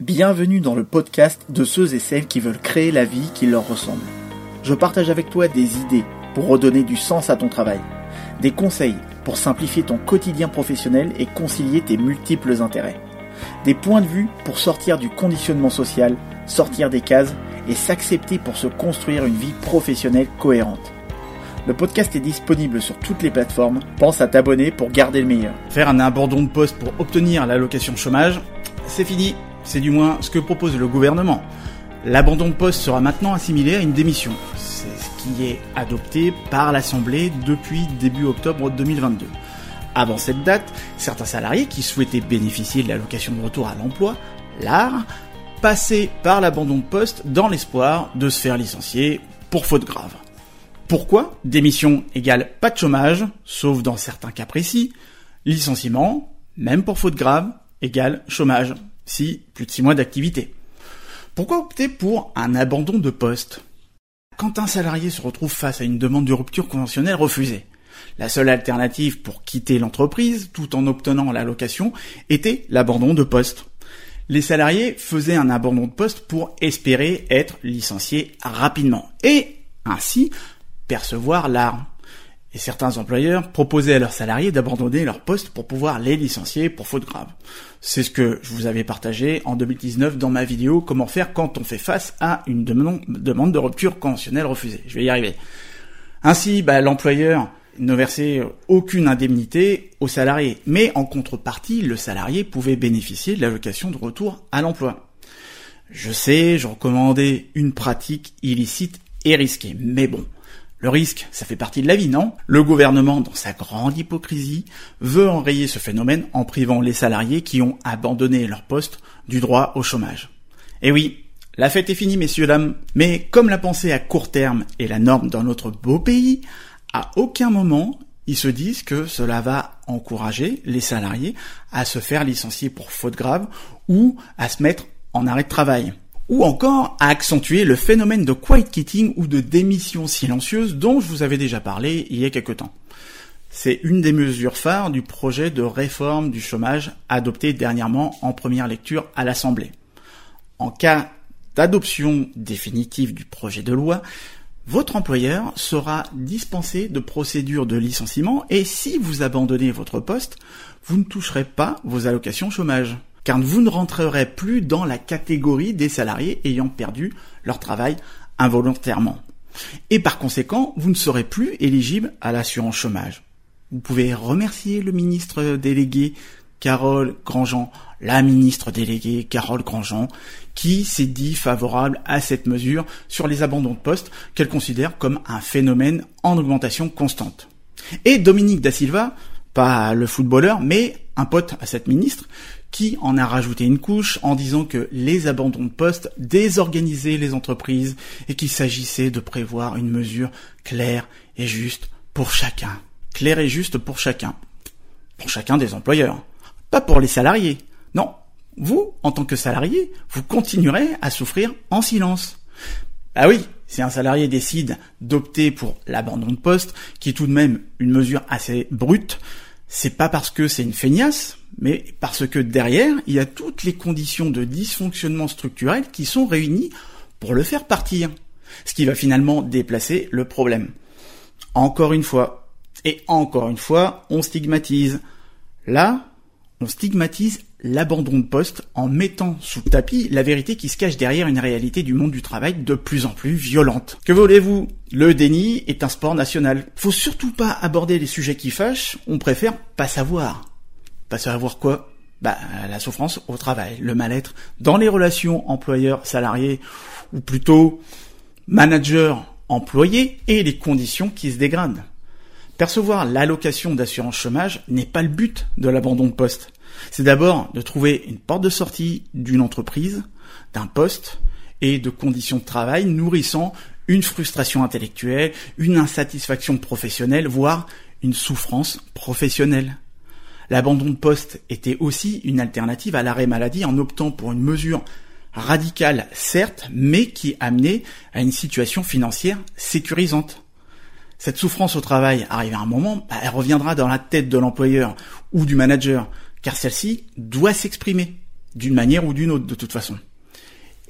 Bienvenue dans le podcast de ceux et celles qui veulent créer la vie qui leur ressemble. Je partage avec toi des idées pour redonner du sens à ton travail, des conseils pour simplifier ton quotidien professionnel et concilier tes multiples intérêts, des points de vue pour sortir du conditionnement social, sortir des cases et s'accepter pour se construire une vie professionnelle cohérente. Le podcast est disponible sur toutes les plateformes. Pense à t'abonner pour garder le meilleur. Faire un abandon de poste pour obtenir l'allocation chômage, c'est fini. C'est du moins ce que propose le gouvernement. L'abandon de poste sera maintenant assimilé à une démission. C'est ce qui est adopté par l'Assemblée depuis début octobre 2022. Avant cette date, certains salariés qui souhaitaient bénéficier de l'allocation de retour à l'emploi, l'AR, passaient par l'abandon de poste dans l'espoir de se faire licencier pour faute grave. Pourquoi Démission égale pas de chômage, sauf dans certains cas précis. Licenciement, même pour faute grave, égale chômage si plus de 6 mois d'activité. Pourquoi opter pour un abandon de poste Quand un salarié se retrouve face à une demande de rupture conventionnelle refusée, la seule alternative pour quitter l'entreprise tout en obtenant l'allocation était l'abandon de poste. Les salariés faisaient un abandon de poste pour espérer être licenciés rapidement et ainsi percevoir l'arme et certains employeurs proposaient à leurs salariés d'abandonner leur poste pour pouvoir les licencier pour faute grave. C'est ce que je vous avais partagé en 2019 dans ma vidéo Comment faire quand on fait face à une demande de rupture conventionnelle refusée. Je vais y arriver. Ainsi, bah, l'employeur ne versait aucune indemnité aux salariés, mais en contrepartie, le salarié pouvait bénéficier de l'allocation de retour à l'emploi. Je sais, je recommandais une pratique illicite et risquée, mais bon, le risque, ça fait partie de la vie, non? Le gouvernement, dans sa grande hypocrisie, veut enrayer ce phénomène en privant les salariés qui ont abandonné leur poste du droit au chômage. Et oui, la fête est finie, messieurs, dames, mais comme la pensée à court terme est la norme dans notre beau pays, à aucun moment ils se disent que cela va encourager les salariés à se faire licencier pour faute grave ou à se mettre en arrêt de travail ou encore à accentuer le phénomène de quiet quitting ou de démission silencieuse dont je vous avais déjà parlé il y a quelque temps. C'est une des mesures phares du projet de réforme du chômage adopté dernièrement en première lecture à l'Assemblée. En cas d'adoption définitive du projet de loi, votre employeur sera dispensé de procédure de licenciement et si vous abandonnez votre poste, vous ne toucherez pas vos allocations chômage car vous ne rentrerez plus dans la catégorie des salariés ayant perdu leur travail involontairement. Et par conséquent, vous ne serez plus éligible à l'assurance chômage. Vous pouvez remercier le ministre délégué Carole Grandjean, la ministre déléguée Carole Grandjean, qui s'est dit favorable à cette mesure sur les abandons de poste qu'elle considère comme un phénomène en augmentation constante. Et Dominique Da Silva, pas le footballeur, mais un pote à cette ministre, qui en a rajouté une couche en disant que les abandons de poste désorganisaient les entreprises et qu'il s'agissait de prévoir une mesure claire et juste pour chacun. Claire et juste pour chacun. Pour chacun des employeurs. Pas pour les salariés. Non. Vous, en tant que salarié, vous continuerez à souffrir en silence. Ah oui, si un salarié décide d'opter pour l'abandon de poste, qui est tout de même une mesure assez brute, c'est pas parce que c'est une feignasse, mais parce que derrière, il y a toutes les conditions de dysfonctionnement structurel qui sont réunies pour le faire partir. Ce qui va finalement déplacer le problème. Encore une fois, et encore une fois, on stigmatise. Là, on stigmatise l'abandon de poste en mettant sous le tapis la vérité qui se cache derrière une réalité du monde du travail de plus en plus violente. Que voulez-vous? Le déni est un sport national. Faut surtout pas aborder les sujets qui fâchent, on préfère pas savoir. Pas savoir quoi? Bah la souffrance au travail, le mal-être dans les relations employeur-salarié ou plutôt manager-employé et les conditions qui se dégradent. Percevoir l'allocation d'assurance chômage n'est pas le but de l'abandon de poste. C'est d'abord de trouver une porte de sortie d'une entreprise, d'un poste et de conditions de travail nourrissant une frustration intellectuelle, une insatisfaction professionnelle, voire une souffrance professionnelle. L'abandon de poste était aussi une alternative à l'arrêt maladie en optant pour une mesure radicale, certes, mais qui amenait à une situation financière sécurisante. Cette souffrance au travail arrive à un moment, bah, elle reviendra dans la tête de l'employeur ou du manager, car celle-ci doit s'exprimer, d'une manière ou d'une autre de toute façon.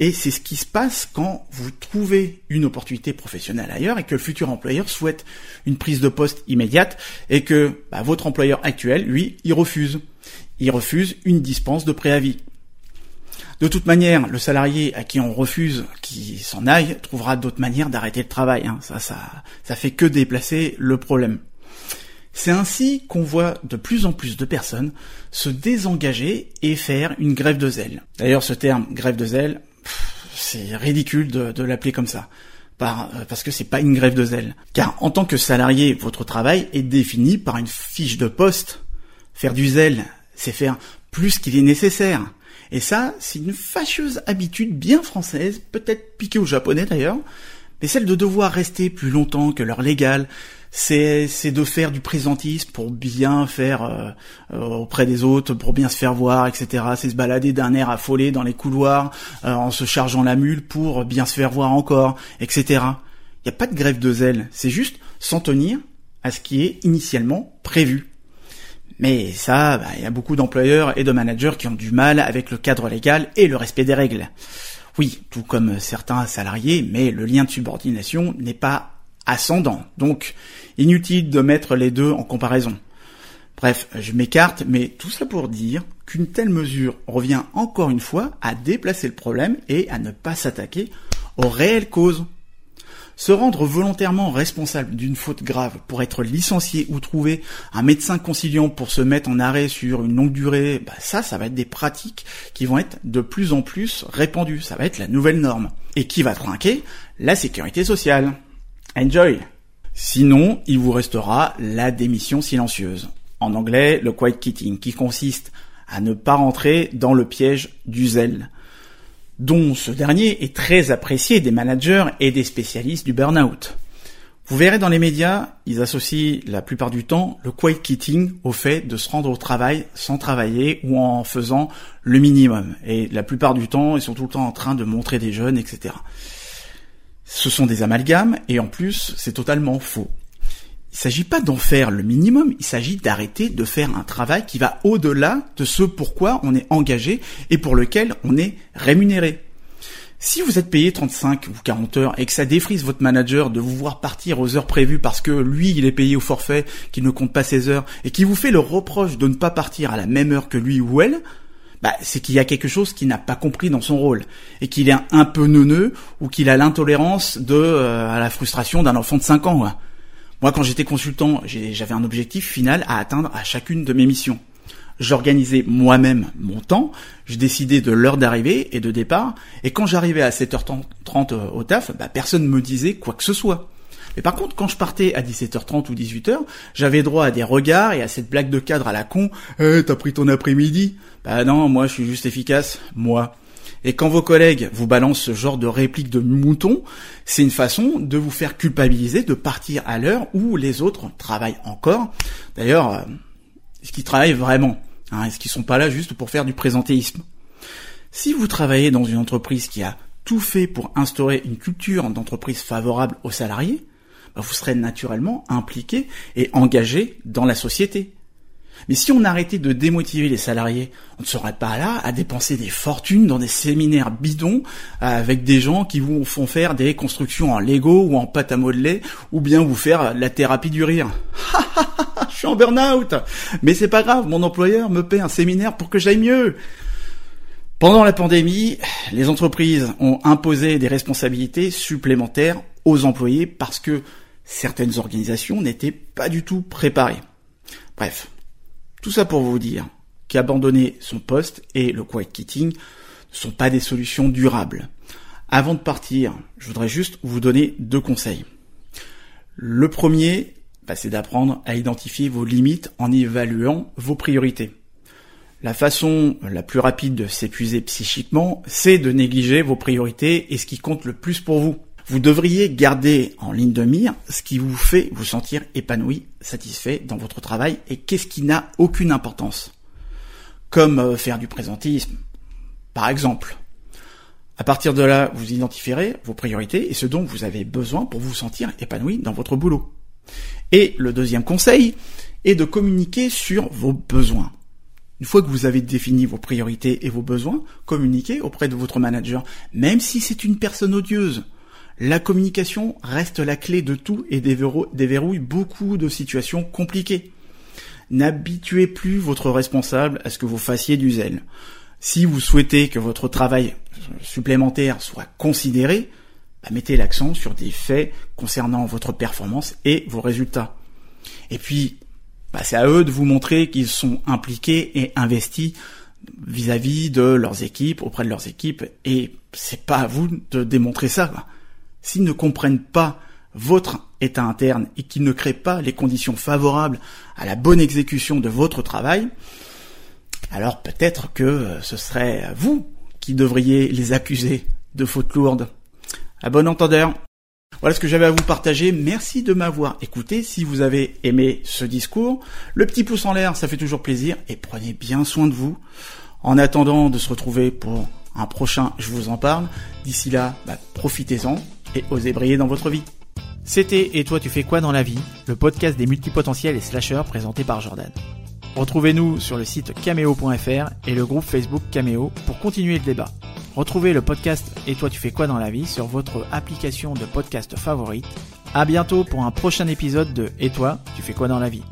Et c'est ce qui se passe quand vous trouvez une opportunité professionnelle ailleurs et que le futur employeur souhaite une prise de poste immédiate et que bah, votre employeur actuel, lui, il refuse. Il refuse une dispense de préavis. De toute manière, le salarié à qui on refuse qu'il s'en aille trouvera d'autres manières d'arrêter le travail. Hein. Ça, ça, ça fait que déplacer le problème. C'est ainsi qu'on voit de plus en plus de personnes se désengager et faire une grève de zèle. D'ailleurs, ce terme grève de zèle, c'est ridicule de, l'appeler comme ça. Euh, parce que c'est pas une grève de zèle. Car en tant que salarié, votre travail est défini par une fiche de poste. Faire du zèle, c'est faire plus qu'il est nécessaire. Et ça, c'est une fâcheuse habitude bien française, peut-être piquée aux japonais d'ailleurs, mais celle de devoir rester plus longtemps que l'heure légale, c'est c'est de faire du présentisme pour bien faire euh, euh, auprès des autres, pour bien se faire voir, etc. C'est se balader d'un air affolé dans les couloirs euh, en se chargeant la mule pour bien se faire voir encore, etc. Il n'y a pas de grève de zèle, c'est juste s'en tenir à ce qui est initialement prévu. Mais ça, bah, il y a beaucoup d'employeurs et de managers qui ont du mal avec le cadre légal et le respect des règles. Oui, tout comme certains salariés, mais le lien de subordination n'est pas ascendant. Donc, inutile de mettre les deux en comparaison. Bref, je m'écarte, mais tout ça pour dire qu'une telle mesure revient encore une fois à déplacer le problème et à ne pas s'attaquer aux réelles causes. Se rendre volontairement responsable d'une faute grave pour être licencié ou trouver un médecin conciliant pour se mettre en arrêt sur une longue durée, bah ça, ça va être des pratiques qui vont être de plus en plus répandues. Ça va être la nouvelle norme. Et qui va trinquer La sécurité sociale. Enjoy Sinon, il vous restera la démission silencieuse. En anglais, le quiet quitting, qui consiste à ne pas rentrer dans le piège du zèle, dont ce dernier est très apprécié des managers et des spécialistes du burn-out. Vous verrez dans les médias, ils associent la plupart du temps le quiet quitting au fait de se rendre au travail sans travailler ou en faisant le minimum. Et la plupart du temps, ils sont tout le temps en train de montrer des jeunes, etc. Ce sont des amalgames et en plus c'est totalement faux. Il ne s'agit pas d'en faire le minimum, il s'agit d'arrêter de faire un travail qui va au-delà de ce pourquoi on est engagé et pour lequel on est rémunéré. Si vous êtes payé 35 ou 40 heures et que ça défrise votre manager de vous voir partir aux heures prévues parce que lui il est payé au forfait, qu'il ne compte pas ses heures et qui vous fait le reproche de ne pas partir à la même heure que lui ou elle, bah, c'est qu'il y a quelque chose qu'il n'a pas compris dans son rôle et qu'il est un peu neuneux ou qu'il a l'intolérance de euh, à la frustration d'un enfant de 5 ans. Moi, quand j'étais consultant, j'avais un objectif final à atteindre à chacune de mes missions. J'organisais moi-même mon temps, je décidais de l'heure d'arrivée et de départ, et quand j'arrivais à 7h30 euh, au taf, bah, personne ne me disait quoi que ce soit. Mais par contre, quand je partais à 17h30 ou 18h, j'avais droit à des regards et à cette blague de cadre à la con. Eh, t'as pris ton après-midi? Bah non, moi je suis juste efficace, moi. Et quand vos collègues vous balancent ce genre de réplique de mouton, c'est une façon de vous faire culpabiliser de partir à l'heure où les autres travaillent encore. D'ailleurs, euh, est-ce qu'ils travaillent vraiment hein? Est-ce qu'ils sont pas là juste pour faire du présentéisme? Si vous travaillez dans une entreprise qui a tout fait pour instaurer une culture d'entreprise favorable aux salariés, bah, vous serez naturellement impliqué et engagé dans la société. Mais si on arrêtait de démotiver les salariés, on ne serait pas là à dépenser des fortunes dans des séminaires bidons avec des gens qui vous font faire des constructions en Lego ou en pâte à modeler ou bien vous faire la thérapie du rire. Je suis en burn-out, mais c'est pas grave, mon employeur me paie un séminaire pour que j'aille mieux. Pendant la pandémie, les entreprises ont imposé des responsabilités supplémentaires aux employés parce que certaines organisations n'étaient pas du tout préparées. Bref, tout ça pour vous dire qu'abandonner son poste et le quiet quitting ne sont pas des solutions durables. Avant de partir, je voudrais juste vous donner deux conseils. Le premier, bah, c'est d'apprendre à identifier vos limites en évaluant vos priorités. La façon la plus rapide de s'épuiser psychiquement, c'est de négliger vos priorités et ce qui compte le plus pour vous. Vous devriez garder en ligne de mire ce qui vous fait vous sentir épanoui, satisfait dans votre travail et qu'est-ce qui n'a aucune importance. Comme euh, faire du présentisme, par exemple. À partir de là, vous identifierez vos priorités et ce dont vous avez besoin pour vous sentir épanoui dans votre boulot. Et le deuxième conseil est de communiquer sur vos besoins. Une fois que vous avez défini vos priorités et vos besoins, communiquez auprès de votre manager, même si c'est une personne odieuse. La communication reste la clé de tout et déverrouille beaucoup de situations compliquées. N'habituez plus votre responsable à ce que vous fassiez du zèle. Si vous souhaitez que votre travail supplémentaire soit considéré, bah, mettez l'accent sur des faits concernant votre performance et vos résultats. Et puis, bah, c'est à eux de vous montrer qu'ils sont impliqués et investis vis-à-vis de leurs équipes, auprès de leurs équipes, et c'est pas à vous de démontrer ça. S'ils ne comprennent pas votre état interne et qu'ils ne créent pas les conditions favorables à la bonne exécution de votre travail, alors peut-être que ce serait vous qui devriez les accuser de fautes lourdes. À bon entendeur. Voilà ce que j'avais à vous partager. Merci de m'avoir écouté. Si vous avez aimé ce discours, le petit pouce en l'air, ça fait toujours plaisir. Et prenez bien soin de vous. En attendant de se retrouver pour un prochain Je vous en parle, d'ici là, bah, profitez-en et osez briller dans votre vie. C'était Et toi tu fais quoi dans la vie Le podcast des multipotentiels et slasheurs présenté par Jordan. Retrouvez-nous sur le site cameo.fr et le groupe Facebook Cameo pour continuer le débat. Retrouvez le podcast Et toi tu fais quoi dans la vie sur votre application de podcast favorite. À bientôt pour un prochain épisode de Et toi tu fais quoi dans la vie